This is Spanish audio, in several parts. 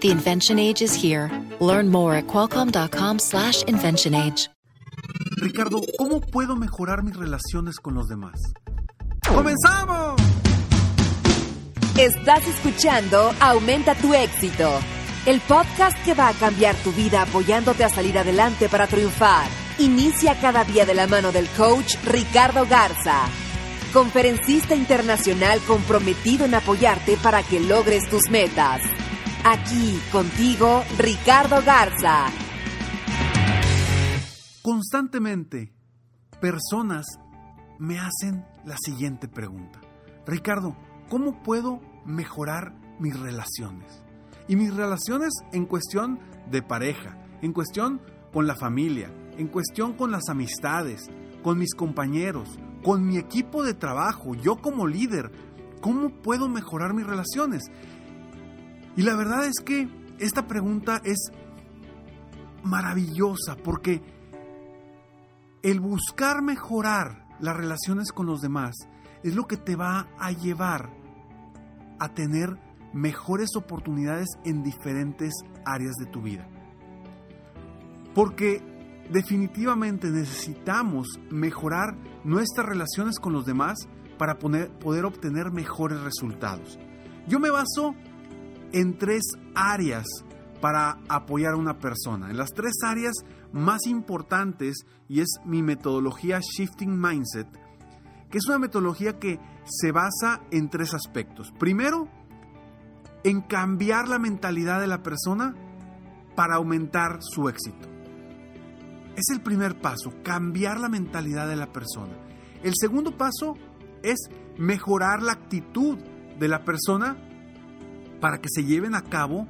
The invention age is here. Learn more at qualcomm.com/slash invention age. Ricardo, ¿cómo puedo mejorar mis relaciones con los demás? ¡Comenzamos! Estás escuchando Aumenta tu éxito, el podcast que va a cambiar tu vida apoyándote a salir adelante para triunfar. Inicia cada día de la mano del coach Ricardo Garza, conferencista internacional comprometido en apoyarte para que logres tus metas. Aquí contigo, Ricardo Garza. Constantemente, personas me hacen la siguiente pregunta. Ricardo, ¿cómo puedo mejorar mis relaciones? Y mis relaciones en cuestión de pareja, en cuestión con la familia, en cuestión con las amistades, con mis compañeros, con mi equipo de trabajo, yo como líder, ¿cómo puedo mejorar mis relaciones? Y la verdad es que esta pregunta es maravillosa porque el buscar mejorar las relaciones con los demás es lo que te va a llevar a tener mejores oportunidades en diferentes áreas de tu vida. Porque definitivamente necesitamos mejorar nuestras relaciones con los demás para poder obtener mejores resultados. Yo me baso en tres áreas para apoyar a una persona. En las tres áreas más importantes, y es mi metodología Shifting Mindset, que es una metodología que se basa en tres aspectos. Primero, en cambiar la mentalidad de la persona para aumentar su éxito. Es el primer paso, cambiar la mentalidad de la persona. El segundo paso es mejorar la actitud de la persona para que se lleven a cabo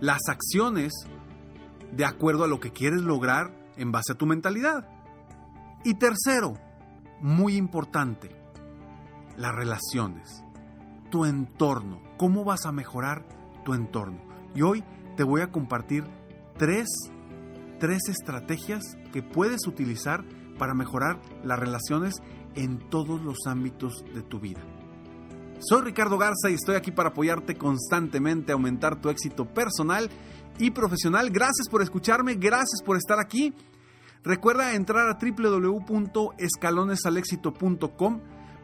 las acciones de acuerdo a lo que quieres lograr en base a tu mentalidad. Y tercero, muy importante, las relaciones, tu entorno, cómo vas a mejorar tu entorno. Y hoy te voy a compartir tres, tres estrategias que puedes utilizar para mejorar las relaciones en todos los ámbitos de tu vida. Soy Ricardo Garza y estoy aquí para apoyarte constantemente aumentar tu éxito personal y profesional. Gracias por escucharme, gracias por estar aquí. Recuerda entrar a www.escalonesalexito.com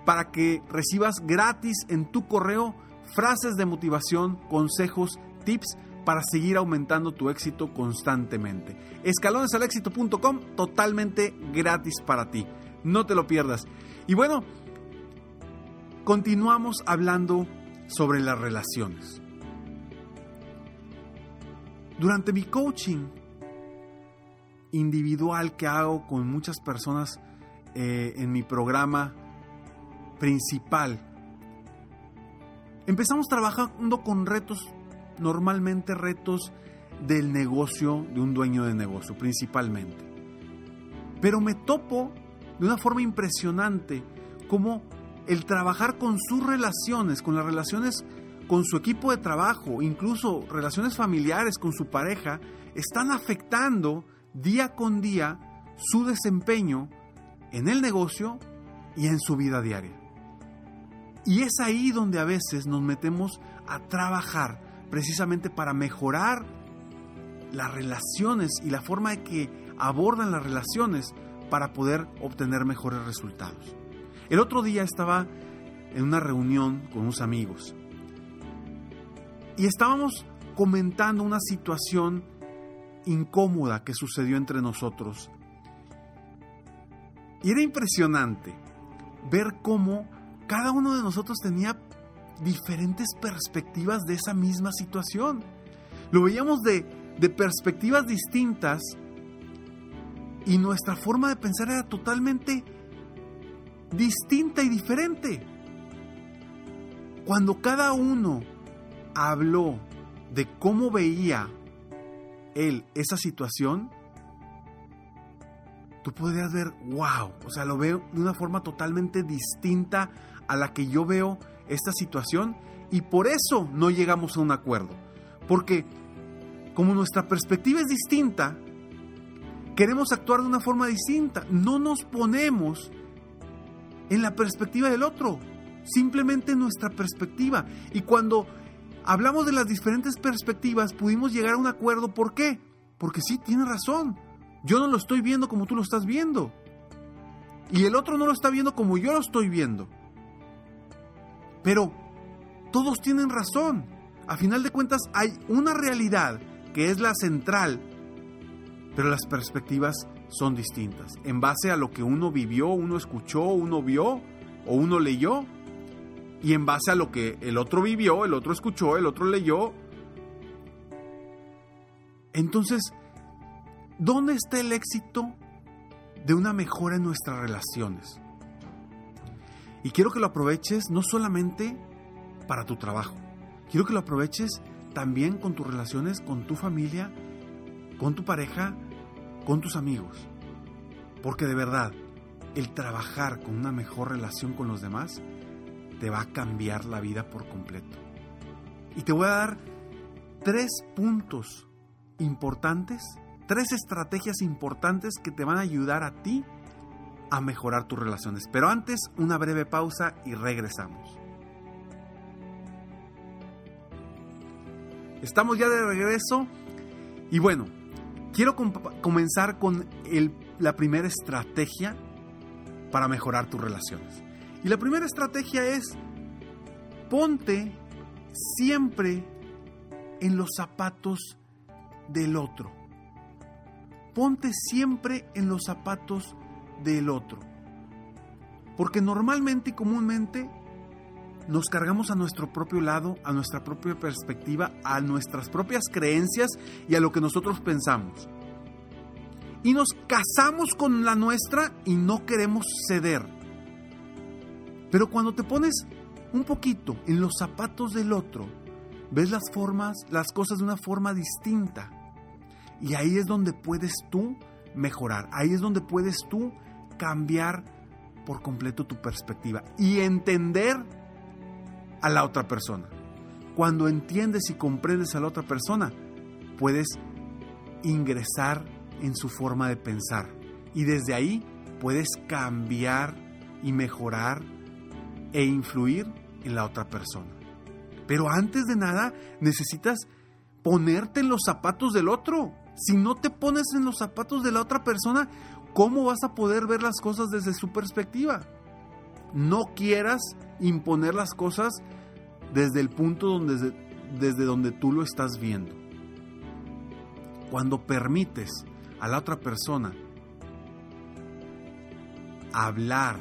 para que recibas gratis en tu correo frases de motivación, consejos, tips para seguir aumentando tu éxito constantemente. Escalonesalexito.com totalmente gratis para ti. No te lo pierdas. Y bueno, continuamos hablando sobre las relaciones. Durante mi coaching individual que hago con muchas personas eh, en mi programa principal, empezamos trabajando con retos, normalmente retos del negocio, de un dueño de negocio principalmente. Pero me topo de una forma impresionante como el trabajar con sus relaciones, con las relaciones con su equipo de trabajo, incluso relaciones familiares con su pareja, están afectando día con día su desempeño en el negocio y en su vida diaria. Y es ahí donde a veces nos metemos a trabajar precisamente para mejorar las relaciones y la forma de que abordan las relaciones para poder obtener mejores resultados. El otro día estaba en una reunión con unos amigos y estábamos comentando una situación incómoda que sucedió entre nosotros. Y era impresionante ver cómo cada uno de nosotros tenía diferentes perspectivas de esa misma situación. Lo veíamos de, de perspectivas distintas y nuestra forma de pensar era totalmente distinta y diferente. Cuando cada uno habló de cómo veía él esa situación, tú podrías ver, wow, o sea, lo veo de una forma totalmente distinta a la que yo veo esta situación y por eso no llegamos a un acuerdo. Porque como nuestra perspectiva es distinta, queremos actuar de una forma distinta. No nos ponemos en la perspectiva del otro, simplemente en nuestra perspectiva. Y cuando hablamos de las diferentes perspectivas, pudimos llegar a un acuerdo. ¿Por qué? Porque sí, tiene razón. Yo no lo estoy viendo como tú lo estás viendo. Y el otro no lo está viendo como yo lo estoy viendo. Pero todos tienen razón. A final de cuentas hay una realidad que es la central, pero las perspectivas son distintas. En base a lo que uno vivió, uno escuchó, uno vio o uno leyó, y en base a lo que el otro vivió, el otro escuchó, el otro leyó. Entonces, ¿dónde está el éxito de una mejora en nuestras relaciones? Y quiero que lo aproveches no solamente para tu trabajo, quiero que lo aproveches también con tus relaciones con tu familia, con tu pareja, con tus amigos. Porque de verdad, el trabajar con una mejor relación con los demás te va a cambiar la vida por completo. Y te voy a dar tres puntos importantes, tres estrategias importantes que te van a ayudar a ti a mejorar tus relaciones. Pero antes, una breve pausa y regresamos. Estamos ya de regreso y bueno, quiero comenzar con la primera estrategia para mejorar tus relaciones. Y la primera estrategia es ponte siempre en los zapatos del otro. Ponte siempre en los zapatos del otro. Porque normalmente y comúnmente nos cargamos a nuestro propio lado, a nuestra propia perspectiva, a nuestras propias creencias y a lo que nosotros pensamos. Y nos casamos con la nuestra y no queremos ceder. Pero cuando te pones un poquito en los zapatos del otro, ves las formas, las cosas de una forma distinta. Y ahí es donde puedes tú mejorar, ahí es donde puedes tú cambiar por completo tu perspectiva y entender a la otra persona. Cuando entiendes y comprendes a la otra persona, puedes ingresar en su forma de pensar y desde ahí puedes cambiar y mejorar e influir en la otra persona. Pero antes de nada necesitas ponerte en los zapatos del otro. Si no te pones en los zapatos de la otra persona, ¿cómo vas a poder ver las cosas desde su perspectiva? No quieras imponer las cosas desde el punto donde, desde donde tú lo estás viendo. Cuando permites a la otra persona hablar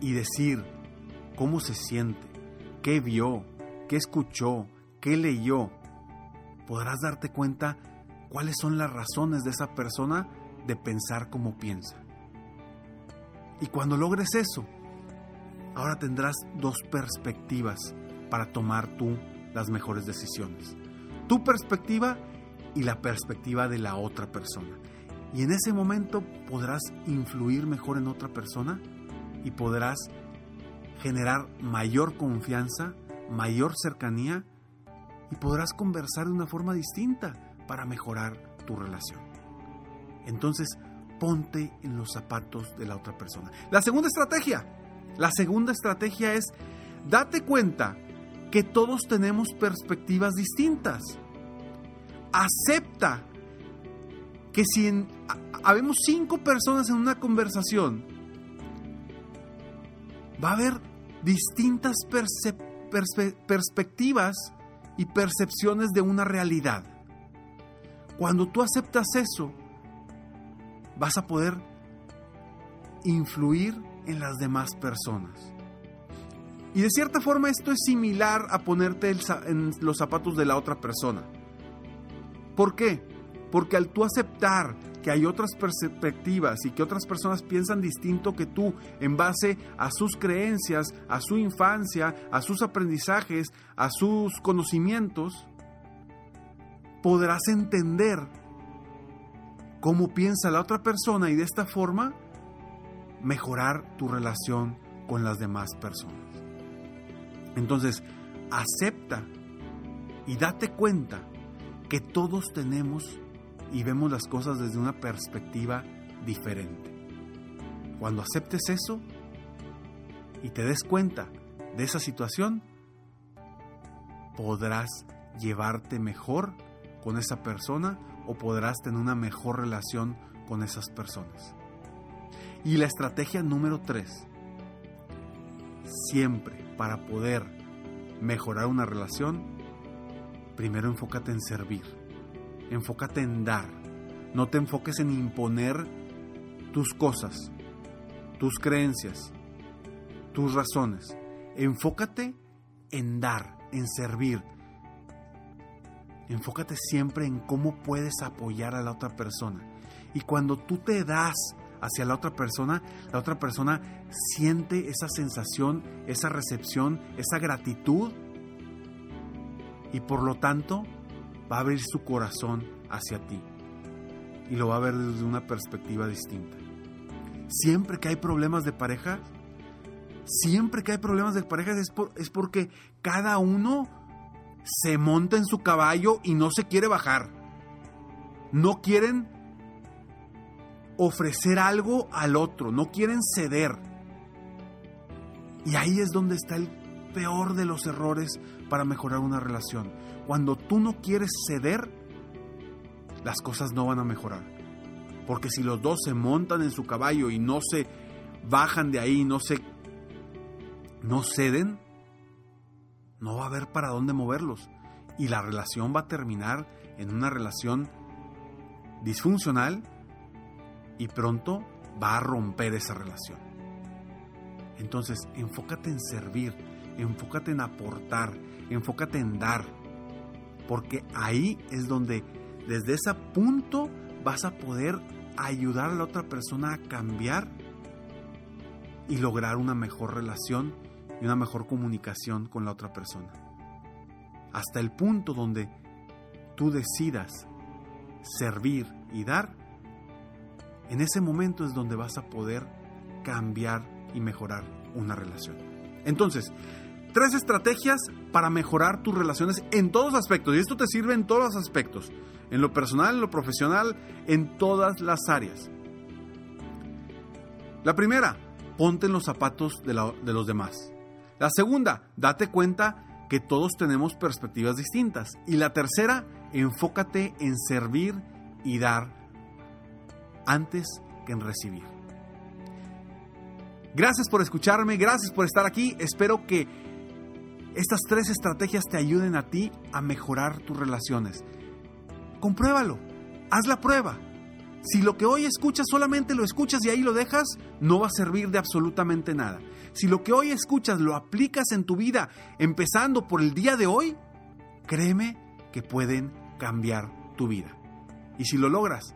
y decir cómo se siente, qué vio, qué escuchó, qué leyó, podrás darte cuenta cuáles son las razones de esa persona de pensar como piensa. Y cuando logres eso, ahora tendrás dos perspectivas para tomar tú las mejores decisiones. Tu perspectiva y la perspectiva de la otra persona. Y en ese momento podrás influir mejor en otra persona y podrás generar mayor confianza, mayor cercanía y podrás conversar de una forma distinta para mejorar tu relación. Entonces, ponte en los zapatos de la otra persona. La segunda estrategia, la segunda estrategia es date cuenta que todos tenemos perspectivas distintas. Acepta que si habemos cinco personas en una conversación, va a haber distintas perspectivas y percepciones de una realidad. Cuando tú aceptas eso, vas a poder influir en las demás personas. Y de cierta forma esto es similar a ponerte en los zapatos de la otra persona. ¿Por qué? Porque al tú aceptar que hay otras perspectivas y que otras personas piensan distinto que tú en base a sus creencias, a su infancia, a sus aprendizajes, a sus conocimientos, podrás entender cómo piensa la otra persona y de esta forma mejorar tu relación con las demás personas. Entonces, acepta y date cuenta que todos tenemos y vemos las cosas desde una perspectiva diferente. Cuando aceptes eso y te des cuenta de esa situación, podrás llevarte mejor con esa persona o podrás tener una mejor relación con esas personas. Y la estrategia número 3. Siempre para poder mejorar una relación, primero enfócate en servir. Enfócate en dar. No te enfoques en imponer tus cosas, tus creencias, tus razones. Enfócate en dar, en servir. Enfócate siempre en cómo puedes apoyar a la otra persona. Y cuando tú te das hacia la otra persona, la otra persona siente esa sensación, esa recepción, esa gratitud y por lo tanto va a abrir su corazón hacia ti y lo va a ver desde una perspectiva distinta. Siempre que hay problemas de pareja, siempre que hay problemas de pareja es, es porque cada uno se monta en su caballo y no se quiere bajar. No quieren ofrecer algo al otro, no quieren ceder. Y ahí es donde está el peor de los errores para mejorar una relación. Cuando tú no quieres ceder, las cosas no van a mejorar. Porque si los dos se montan en su caballo y no se bajan de ahí, no se no ceden, no va a haber para dónde moverlos y la relación va a terminar en una relación disfuncional y pronto va a romper esa relación. Entonces, enfócate en servir, enfócate en aportar, enfócate en dar, porque ahí es donde desde ese punto vas a poder ayudar a la otra persona a cambiar y lograr una mejor relación y una mejor comunicación con la otra persona. Hasta el punto donde tú decidas servir y dar, en ese momento es donde vas a poder cambiar y mejorar una relación. Entonces, tres estrategias para mejorar tus relaciones en todos aspectos. Y esto te sirve en todos los aspectos. En lo personal, en lo profesional, en todas las áreas. La primera, ponte en los zapatos de, de los demás. La segunda, date cuenta que todos tenemos perspectivas distintas. Y la tercera, enfócate en servir y dar antes que en recibir. Gracias por escucharme, gracias por estar aquí. Espero que estas tres estrategias te ayuden a ti a mejorar tus relaciones. Compruébalo, haz la prueba. Si lo que hoy escuchas solamente lo escuchas y ahí lo dejas, no va a servir de absolutamente nada. Si lo que hoy escuchas lo aplicas en tu vida, empezando por el día de hoy, créeme que pueden cambiar tu vida. Y si lo logras,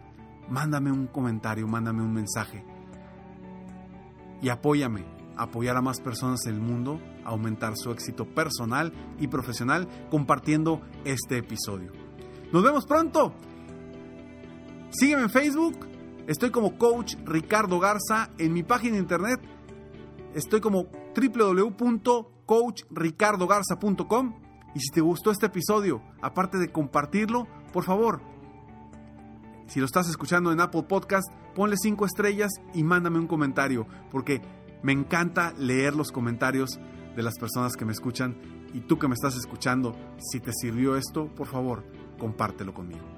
mándame un comentario, mándame un mensaje. Y apóyame, apoyar a más personas en el mundo, aumentar su éxito personal y profesional compartiendo este episodio. Nos vemos pronto. Sígueme en Facebook. Estoy como Coach Ricardo Garza. En mi página de internet estoy como www.coachricardogarza.com. Y si te gustó este episodio, aparte de compartirlo, por favor, si lo estás escuchando en Apple Podcast, ponle 5 estrellas y mándame un comentario, porque me encanta leer los comentarios de las personas que me escuchan. Y tú que me estás escuchando, si te sirvió esto, por favor, compártelo conmigo.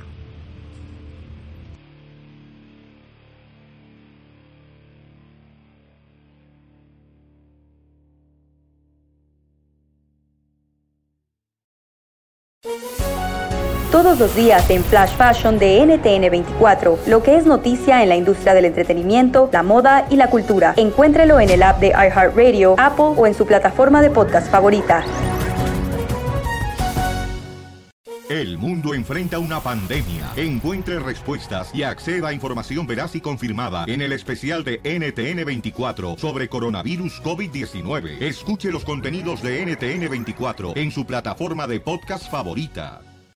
Días en Flash Fashion de NTN 24, lo que es noticia en la industria del entretenimiento, la moda y la cultura. Encuéntrelo en el app de iHeartRadio, Apple o en su plataforma de podcast favorita. El mundo enfrenta una pandemia. Encuentre respuestas y acceda a información veraz y confirmada en el especial de NTN24 sobre coronavirus COVID-19. Escuche los contenidos de NTN24 en su plataforma de podcast favorita.